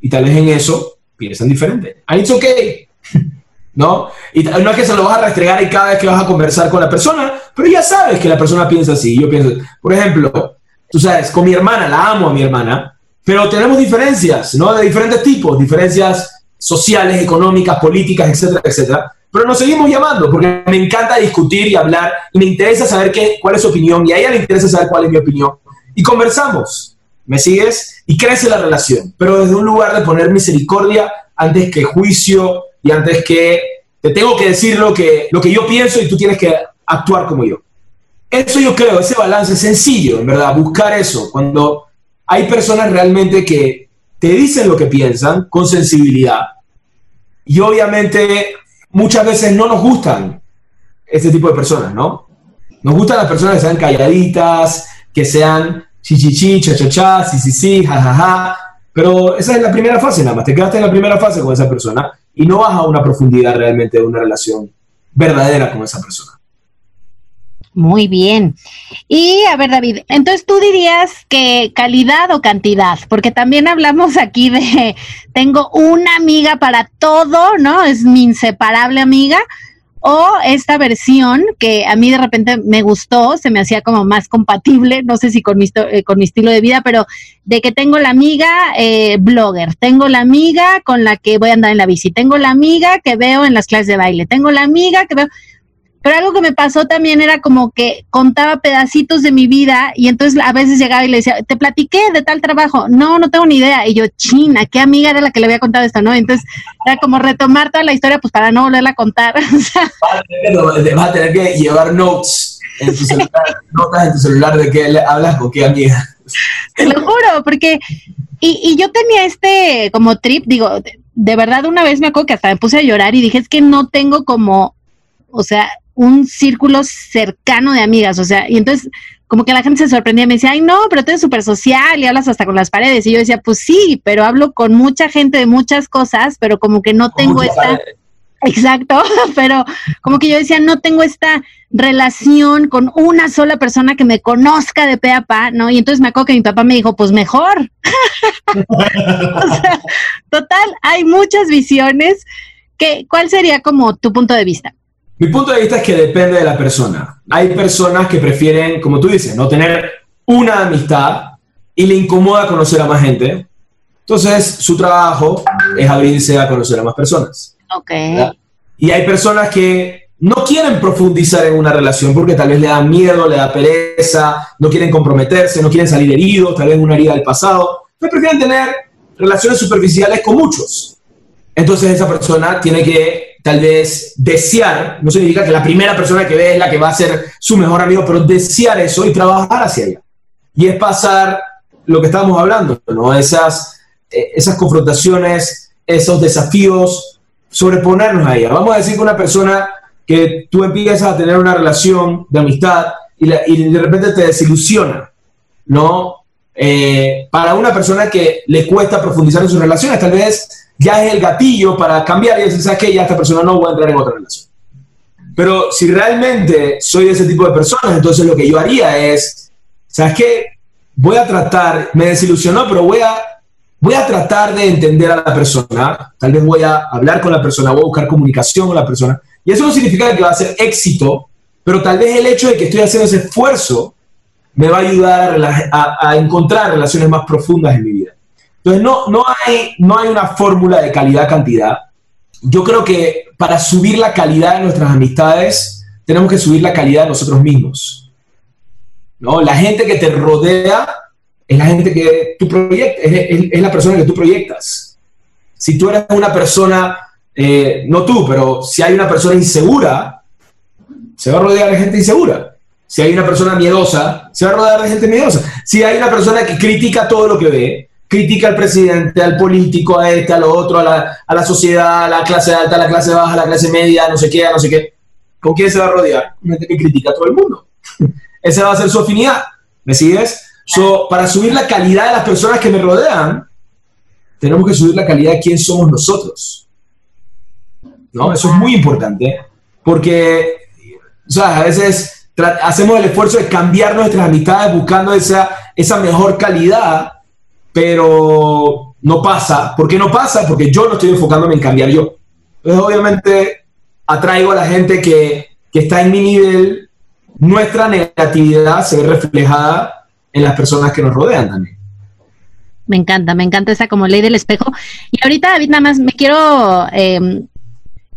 Y tal vez en eso piensan diferente. And it's okay. (laughs) ¿no? Y no es que se lo vas a restregar y cada vez que vas a conversar con la persona, pero ya sabes que la persona piensa así. Yo pienso, por ejemplo, tú sabes, con mi hermana, la amo a mi hermana, pero tenemos diferencias, ¿no? De diferentes tipos, diferencias sociales, económicas, políticas, etcétera, etcétera. Pero nos seguimos llamando porque me encanta discutir y hablar y me interesa saber qué, cuál es su opinión y a ella le interesa saber cuál es mi opinión. Y conversamos, ¿me sigues? Y crece la relación, pero desde un lugar de poner misericordia antes que juicio, y antes que te tengo que decir lo que, lo que yo pienso y tú tienes que actuar como yo. Eso yo creo, ese balance es sencillo, en verdad, buscar eso. Cuando hay personas realmente que te dicen lo que piensan con sensibilidad y obviamente muchas veces no nos gustan este tipo de personas, ¿no? Nos gustan las personas que sean calladitas, que sean chichichi, cha cha cha, sí sí sí, ja ja ja, pero esa es la primera fase nada más, te quedaste en la primera fase con esa persona y no vas a una profundidad realmente de una relación verdadera con esa persona.
Muy bien. Y a ver, David, entonces tú dirías que calidad o cantidad, porque también hablamos aquí de tengo una amiga para todo, ¿no? Es mi inseparable amiga, o esta versión que a mí de repente me gustó, se me hacía como más compatible, no sé si con mi, eh, con mi estilo de vida, pero de que tengo la amiga eh, blogger, tengo la amiga con la que voy a andar en la bici, tengo la amiga que veo en las clases de baile, tengo la amiga que veo, pero algo que me pasó también era como que contaba pedacitos de mi vida y entonces a veces llegaba y le decía, te platiqué de tal trabajo. No, no tengo ni idea. Y yo, china, ¿qué amiga era la que le había contado esto? ¿No? Entonces era como retomar toda la historia pues para no volverla a contar. (laughs)
vas, a tener que, llevar notes en tu celular, (laughs) notas en tu celular de qué hablas con qué amiga.
Te lo juro, porque, y, y yo tenía este como trip, digo, de, de verdad una vez me acuerdo que hasta me puse a llorar y dije, es que no tengo como, o sea, un círculo cercano de amigas, o sea, y entonces como que la gente se sorprendía, y me decía, ay, no, pero tú eres súper social y hablas hasta con las paredes. Y yo decía, pues sí, pero hablo con mucha gente de muchas cosas, pero como que no tengo esta... Exacto, (laughs) pero como que yo decía, no tengo esta relación con una sola persona que me conozca de pe a pa, ¿no? Y entonces me acuerdo que mi papá me dijo, pues mejor. (laughs) o sea, total, hay muchas visiones. que ¿Cuál sería como tu punto de vista?
Mi punto de vista es que depende de la persona. Hay personas que prefieren, como tú dices, no tener una amistad y le incomoda conocer a más gente. Entonces, su trabajo es abrirse a conocer a más personas.
Ok.
Y hay personas que no quieren profundizar en una relación porque tal vez le da miedo, le da pereza, no quieren comprometerse, no quieren salir heridos, tal vez una herida del pasado. Entonces prefieren tener relaciones superficiales con muchos. Entonces esa persona tiene que tal vez desear, no significa que la primera persona que ve es la que va a ser su mejor amigo, pero desear eso y trabajar hacia ella. Y es pasar lo que estábamos hablando, ¿no? Esas, eh, esas confrontaciones, esos desafíos, sobreponernos a ella. Vamos a decir que una persona que tú empiezas a tener una relación de amistad y, de repente te desilusiona, ¿no? Eh, para una persona que le cuesta profundizar en sus relaciones, tal vez ya es el gatillo para cambiar y decir, ¿sabes qué? Ya esta persona no va a entrar en otra relación. Pero si realmente soy de ese tipo de personas, entonces lo que yo haría es, ¿sabes qué? Voy a tratar, me desilusionó, pero voy a, voy a tratar de entender a la persona, tal vez voy a hablar con la persona, voy a buscar comunicación con la persona. Y eso no significa que va a ser éxito, pero tal vez el hecho de que estoy haciendo ese esfuerzo me va a ayudar a, a encontrar relaciones más profundas en mi vida. Entonces, no, no, hay, no hay una fórmula de calidad-cantidad. yo creo que para subir la calidad de nuestras amistades, tenemos que subir la calidad de nosotros mismos. ¿no? La gente que te rodea es la gente que tú proyectas, es, la persona que tú proyectas. Si tú eres una persona, eh, no tú, pero si hay una persona insegura, se va a rodear de gente insegura. Si hay una persona miedosa, se va a rodear de gente miedosa. Si hay una persona que critica todo lo que ve, critica al presidente, al político, a este, a lo otro, a la, a la sociedad, a la clase alta, a la clase baja, a la clase media, no sé qué, no sé qué. ¿Con quién se va a rodear? Gente que critica a todo el mundo. (laughs) Esa va a ser su afinidad. ¿Me sigues? So, para subir la calidad de las personas que me rodean, tenemos que subir la calidad de quién somos nosotros. ¿No? Eso es muy importante. Porque, o sea, a veces hacemos el esfuerzo de cambiar nuestras amistades buscando esa, esa mejor calidad pero no pasa. ¿Por qué no pasa? Porque yo no estoy enfocándome en cambiar yo. Entonces, obviamente, atraigo a la gente que, que está en mi nivel. Nuestra negatividad se ve reflejada en las personas que nos rodean también.
Me encanta, me encanta esa como ley del espejo. Y ahorita, David, nada más me quiero, em,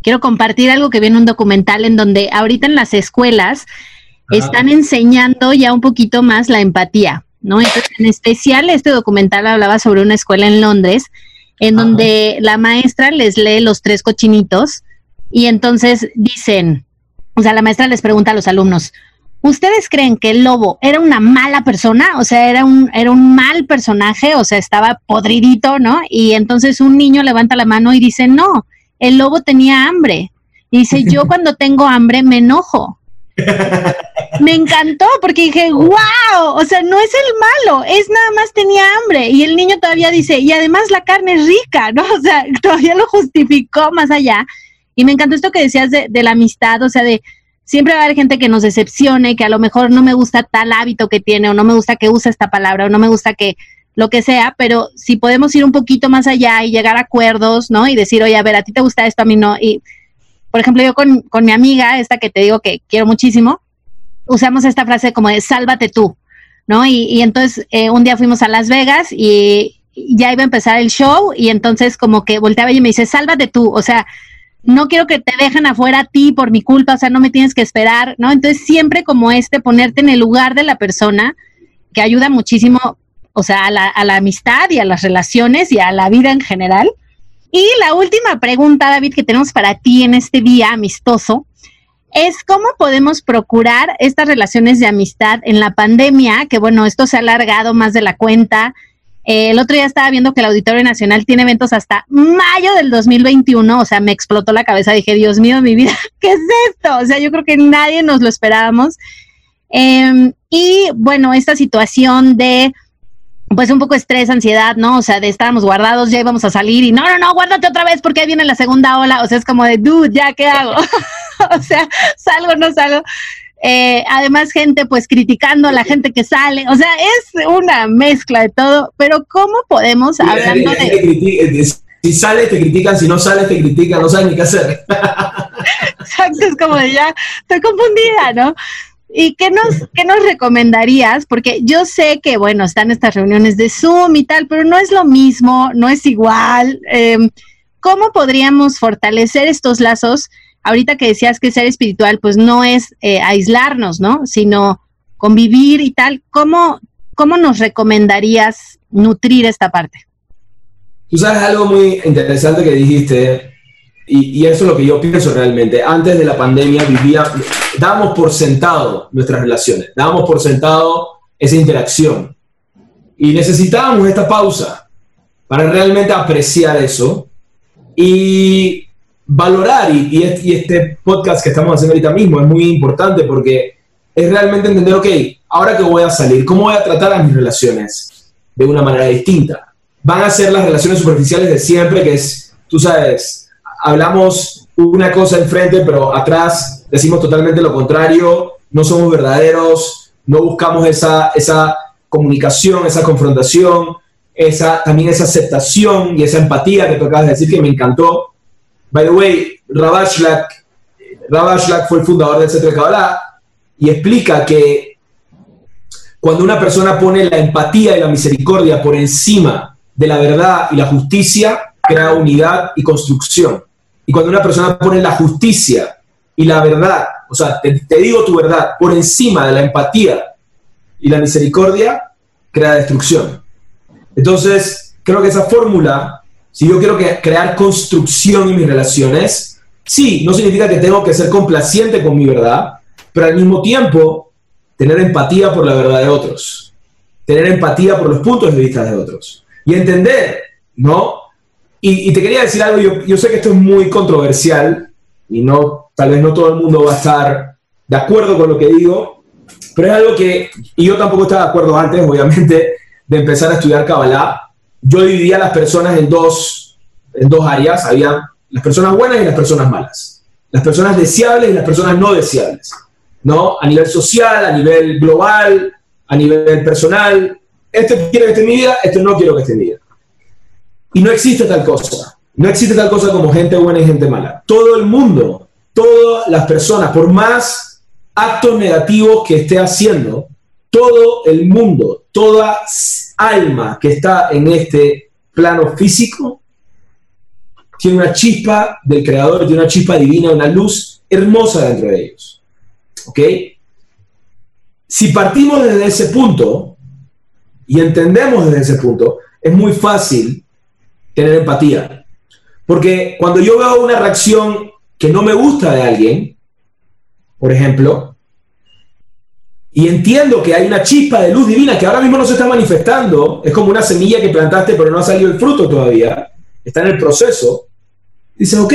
quiero compartir algo que viene en un documental en donde ahorita en las escuelas están enseñando ya un poquito más la empatía. ¿No? Entonces, en especial, este documental hablaba sobre una escuela en Londres, en donde la maestra les lee los tres cochinitos y entonces dicen, o sea, la maestra les pregunta a los alumnos, ¿ustedes creen que el lobo era una mala persona? O sea, era un, era un mal personaje, o sea, estaba podridito, ¿no? Y entonces un niño levanta la mano y dice, no, el lobo tenía hambre. Y dice, (laughs) yo cuando tengo hambre me enojo me encantó porque dije, wow, o sea, no es el malo, es nada más tenía hambre. Y el niño todavía dice, y además la carne es rica, ¿no? (laughs) O sea, todavía lo justificó más allá. Y me encantó esto que decías de, de la amistad, o sea, de siempre va a haber gente que nos decepcione, que a lo mejor no me gusta tal hábito que tiene, o no me gusta que use esta palabra, o no me gusta que lo que sea, pero si podemos ir un poquito más allá y llegar a acuerdos, ¿no? Y decir, oye, a ver, a ti te gusta esto, a mí no. Y por ejemplo, yo con, mi amiga, esta que te digo que quiero muchísimo, usamos esta frase como de sálvate tú, ¿no? Y, entonces eh, un día fuimos a Las Vegas y ya iba a empezar el show y entonces como que volteaba y me dice, sálvate tú, o sea, no quiero que te dejen afuera a ti por mi culpa, o sea, no me tienes que esperar, ¿no? Entonces siempre como este, ponerte en el lugar de la persona, que ayuda muchísimo, o sea, a la, a la amistad y a las relaciones y a la vida en general. Y la última pregunta, David, que tenemos para ti en este día amistoso, es cómo podemos procurar estas relaciones de amistad en la pandemia, que bueno, esto se ha alargado más de la cuenta. Eh, el otro día estaba viendo que el Auditorio Nacional tiene eventos hasta mayo del 2021, o sea, me explotó la cabeza, dije, Dios mío, mi vida, (laughs) ¿qué es esto? O sea, yo creo que nadie nos lo esperábamos. Em, y bueno, esta situación de pues un poco estrés, ansiedad, ¿no? O sea, de estábamos guardados, ya íbamos a salir y no, no, no, guárdate otra vez porque ahí viene la segunda ola. O sea, es como de, dude, ¿ya qué hago? (laughs) o sea, salgo, no salgo. Eh, además, gente pues criticando a la gente que sale. O sea, es una mezcla de todo, pero ¿cómo podemos, hablando de...
Si sales, te critican, si no sales, te critican, no saben ni qué hacer. (laughs)
Exacto, es como de ya, estoy confundida, ¿no? ¿Y qué nos, qué nos recomendarías? Porque yo sé que, bueno, están estas reuniones de Zoom y tal, pero no es lo mismo, no es igual. Em, ¿Cómo podríamos fortalecer estos lazos? Ahorita que decías que ser espiritual, pues no es eh, aislarnos, ¿no? Sino convivir y tal. ¿Cómo, ¿Cómo nos recomendarías nutrir esta parte?
Tú sabes algo muy interesante que dijiste, y, eso es lo que yo pienso realmente. Antes de la pandemia vivía, dábamos por sentado nuestras relaciones, dábamos por sentado esa interacción. Y necesitábamos esta pausa para realmente apreciar eso y valorar. Y, y, este podcast que estamos haciendo ahorita mismo es muy importante porque es realmente entender, ok, ahora que voy a salir, ¿cómo voy a tratar a mis relaciones de una manera distinta? Van a ser las relaciones superficiales de siempre, que es, tú sabes, hablamos una cosa enfrente, pero atrás decimos totalmente lo contrario, no somos verdaderos, no buscamos esa, esa comunicación, esa confrontación, esa, también esa aceptación y esa empatía que tú acabas de decir que me encantó. By the way, Ravashlak, Ravashlak fue el fundador del Centro de Kabbalah y explica que cuando una persona pone la empatía y la misericordia por encima de la verdad y la justicia, crea unidad y construcción. Y cuando una persona pone la justicia y la verdad, o sea, te, digo tu verdad, por encima de la empatía y la misericordia, crea destrucción. Entonces, creo que esa fórmula, si yo quiero que, crear construcción en mis relaciones, sí, no significa que tengo que ser complaciente con mi verdad, pero al mismo tiempo tener empatía por la verdad de otros, tener empatía por los puntos de vista de otros y entender, ¿no? Y, te quería decir algo, yo, yo sé que esto es muy controversial y no, tal vez no todo el mundo va a estar de acuerdo con lo que digo, pero es algo que, y yo tampoco estaba de acuerdo antes, obviamente, de empezar a estudiar Kabbalah. Yo dividía a las personas en dos, en dos áreas, había las personas buenas y las personas malas, las personas deseables y las personas no deseables, ¿no? A nivel social, a nivel global, a nivel personal. Este quiere que esté en mi vida, este no quiero que esté en mi vida. Y no existe tal cosa. No existe tal cosa como gente buena y gente mala. Todo el mundo, todas las personas, por más actos negativos que esté haciendo, todo el mundo, toda alma que está en este plano físico, tiene una chispa del Creador, tiene una chispa divina, una luz hermosa dentro de ellos. ¿Ok? Si partimos desde ese punto y entendemos desde ese punto, es muy fácil tener empatía. Porque cuando yo veo una reacción que no me gusta de alguien, por ejemplo, y entiendo que hay una chispa de luz divina que ahora mismo no se está manifestando, es como una semilla que plantaste pero no ha salido el fruto todavía, está en el proceso, dice, ok,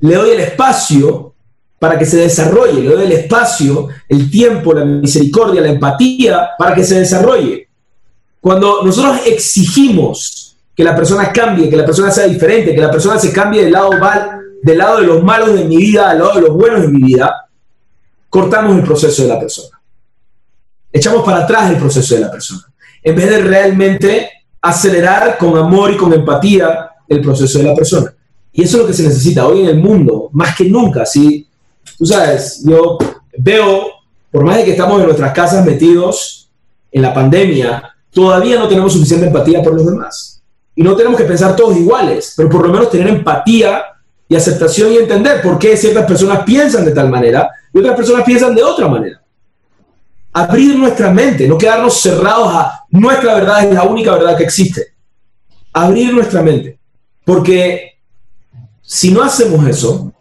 le doy el espacio para que se desarrolle, le doy el espacio, el tiempo, la misericordia, la empatía para que se desarrolle. Cuando nosotros exigimos que la persona cambie, que la persona sea diferente, que la persona se cambie del lado mal, del lado de los malos de mi vida al lado de los buenos de mi vida, cortamos el proceso de la persona. Echamos para atrás el proceso de la persona. En vez de realmente acelerar con amor y con empatía el proceso de la persona. Y eso es lo que se necesita hoy en el mundo, más que nunca. Si tú sabes, yo veo, por más de que estamos en nuestras casas metidos en la pandemia, todavía no tenemos suficiente empatía por los demás. Y no tenemos que pensar todos iguales, pero por lo menos tener empatía y aceptación y entender por qué ciertas personas piensan de tal manera y otras personas piensan de otra manera. Abrir nuestra mente, no quedarnos cerrados a nuestra verdad es la única verdad que existe. Abrir nuestra mente. Porque si no hacemos eso,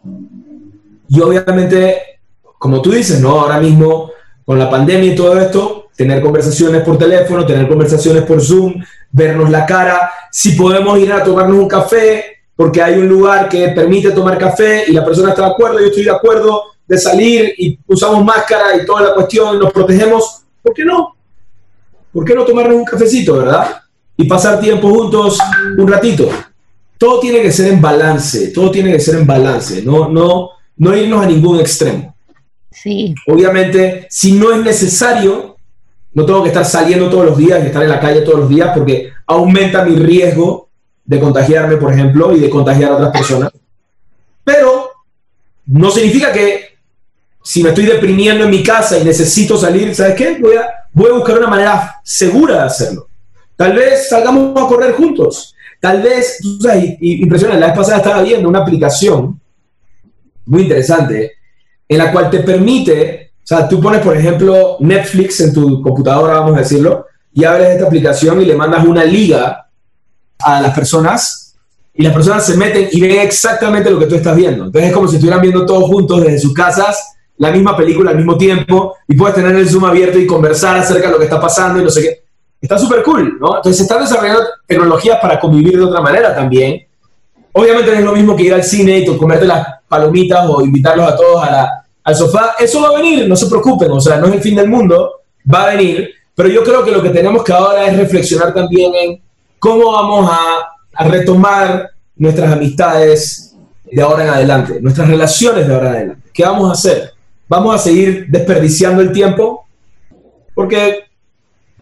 y obviamente, como tú dices, ¿no? Ahora mismo, con la pandemia y todo esto, tener conversaciones por teléfono, tener conversaciones por Zoom, vernos la cara, si podemos ir a tomarnos un café, porque hay un lugar que permite tomar café y la persona está de acuerdo, yo estoy de acuerdo de salir y usamos máscara y toda la cuestión, nos protegemos, ¿por qué no? ¿Por qué no tomarnos un cafecito, verdad? Y pasar tiempo juntos un ratito. Todo tiene que ser en balance, todo tiene que ser en balance, no, no, no irnos a ningún extremo.
Sí.
Obviamente, si no es necesario, no tengo que estar saliendo todos los días y estar en la calle todos los días porque aumenta mi riesgo de contagiarme, por ejemplo, y de contagiar a otras personas. Pero no significa que si me estoy deprimiendo en mi casa y necesito salir, ¿sabes qué? Voy a, buscar una manera segura de hacerlo. Tal vez salgamos a correr juntos. Tal vez, tú sabes, impresionante, la vez pasada estaba viendo una aplicación muy interesante en la cual te permite, sea, tú pones, por ejemplo, Netflix en tu computadora, vamos a decirlo, y abres esta aplicación y le mandas una liga a las personas y las personas se meten y ven exactamente lo que tú estás viendo. Entonces es como si estuvieran viendo todos juntos desde sus casas la misma película al mismo tiempo y puedes tener el Zoom abierto y conversar acerca de lo que está pasando y no sé qué. Está súper cool, ¿no? Entonces se están desarrollando tecnologías para convivir de otra manera también. Obviamente no es lo mismo que ir al cine y comerte las palomitas o invitarlos a todos a la, al sofá. Eso va a venir, no se preocupen, o sea, no es el fin del mundo, va a venir. Pero yo creo que lo que tenemos que ahora es reflexionar también en cómo vamos a, retomar nuestras amistades de ahora en adelante, nuestras relaciones de ahora en adelante. ¿Qué vamos a hacer? ¿Vamos a seguir desperdiciando el tiempo? Porque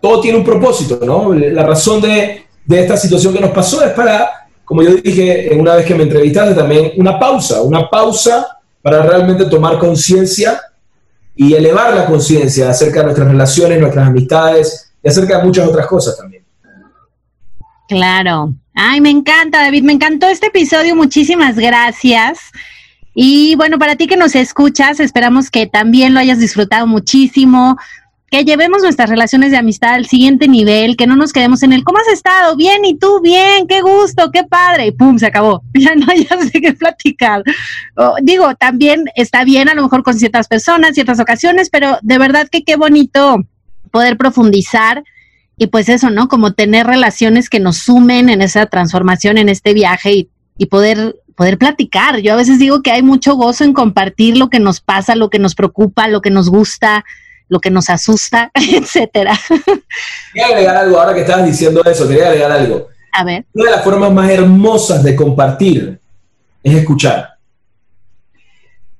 todo tiene un propósito, ¿no? La razón de, de esta situación que nos pasó es para, como yo dije una vez que me entrevistaste también, una pausa, una pausa para realmente tomar conciencia y elevar la conciencia acerca de nuestras relaciones, nuestras amistades y acerca de muchas otras cosas también.
Claro. Ay, me encanta, David, me encantó este episodio, muchísimas gracias. Y bueno, para ti que nos escuchas, esperamos que también lo hayas disfrutado muchísimo, que llevemos nuestras relaciones de amistad al siguiente nivel, que no nos quedemos en el ¿cómo has estado? Bien, y tú, bien, qué gusto, qué padre, y pum, se acabó. (laughs) Ya no, ya sé qué platicar. digo, también está bien a lo mejor con ciertas personas, ciertas ocasiones, pero de verdad que qué bonito poder profundizar y pues eso, ¿no? Como tener relaciones que nos sumen en esa transformación, en este viaje y, y poder poder platicar. Yo a veces digo que hay mucho gozo en compartir lo que nos pasa, lo que nos preocupa, lo que nos gusta, lo que nos asusta, (laughs) etcétera.
Quería agregar algo, ahora que estabas diciendo eso, quería agregar algo.
A ver.
Una de las formas más hermosas de compartir es escuchar.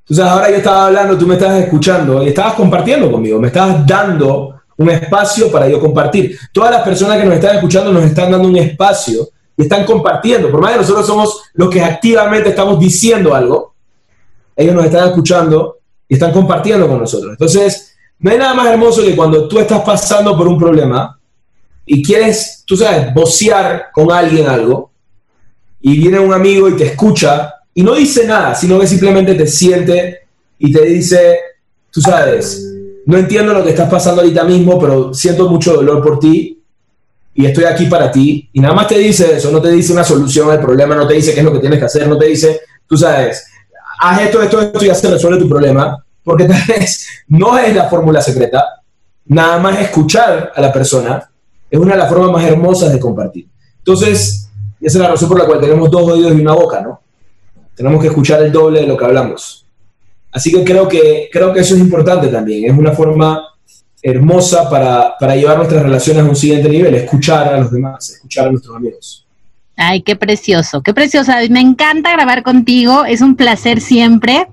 Entonces ahora yo estaba hablando, tú me estabas escuchando y estabas compartiendo conmigo, me estabas dando un espacio para yo compartir. Todas las personas que nos están escuchando nos están dando un espacio y están compartiendo. Por más que nosotros somos los que activamente estamos diciendo algo, ellos nos están escuchando y están compartiendo con nosotros. Entonces, no hay nada más hermoso que cuando tú estás pasando por un problema y quieres, tú sabes, vocear con alguien algo y viene un amigo y te escucha y no dice nada, sino que simplemente te siente y te dice, tú sabes, no entiendo lo que estás pasando ahorita mismo, pero siento mucho dolor por ti y estoy aquí para ti. Y nada más te dice eso, no te dice una solución al problema, no te dice qué es lo que tienes que hacer, no te dice, tú sabes, haz esto, esto, esto y ya se resuelve tu problema, porque tal (laughs) vez no es la fórmula secreta, nada más escuchar a la persona es una de las formas más hermosas de compartir. Entonces, esa es la razón por la cual tenemos dos oídos y una boca, ¿no? Tenemos que escuchar el doble de lo que hablamos. Así que creo que, creo que eso es importante también, es una forma hermosa para, para llevar nuestras relaciones a un siguiente nivel, escuchar a los demás, escuchar a nuestros amigos.
Ay, qué precioso, qué precioso. Me encanta grabar contigo, es un placer siempre.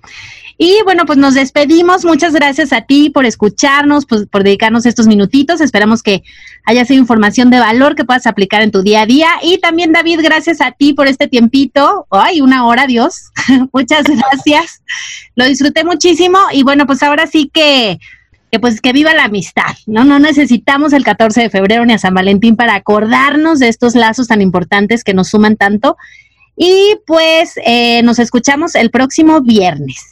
Y bueno, pues nos despedimos. Muchas gracias a ti por escucharnos, pues, por dedicarnos estos minutitos. Esperamos que haya sido información de valor que puedas aplicar en tu día a día. Y también, David, gracias a ti por este tiempito. Ay, una hora, Dios. (laughs) Muchas gracias. Lo disfruté muchísimo. Y bueno, pues ahora sí que que pues que viva la amistad, ¿no? No necesitamos el 14 de febrero ni a San Valentín para acordarnos de estos lazos tan importantes que nos suman tanto. Y pues eh, nos escuchamos el próximo viernes.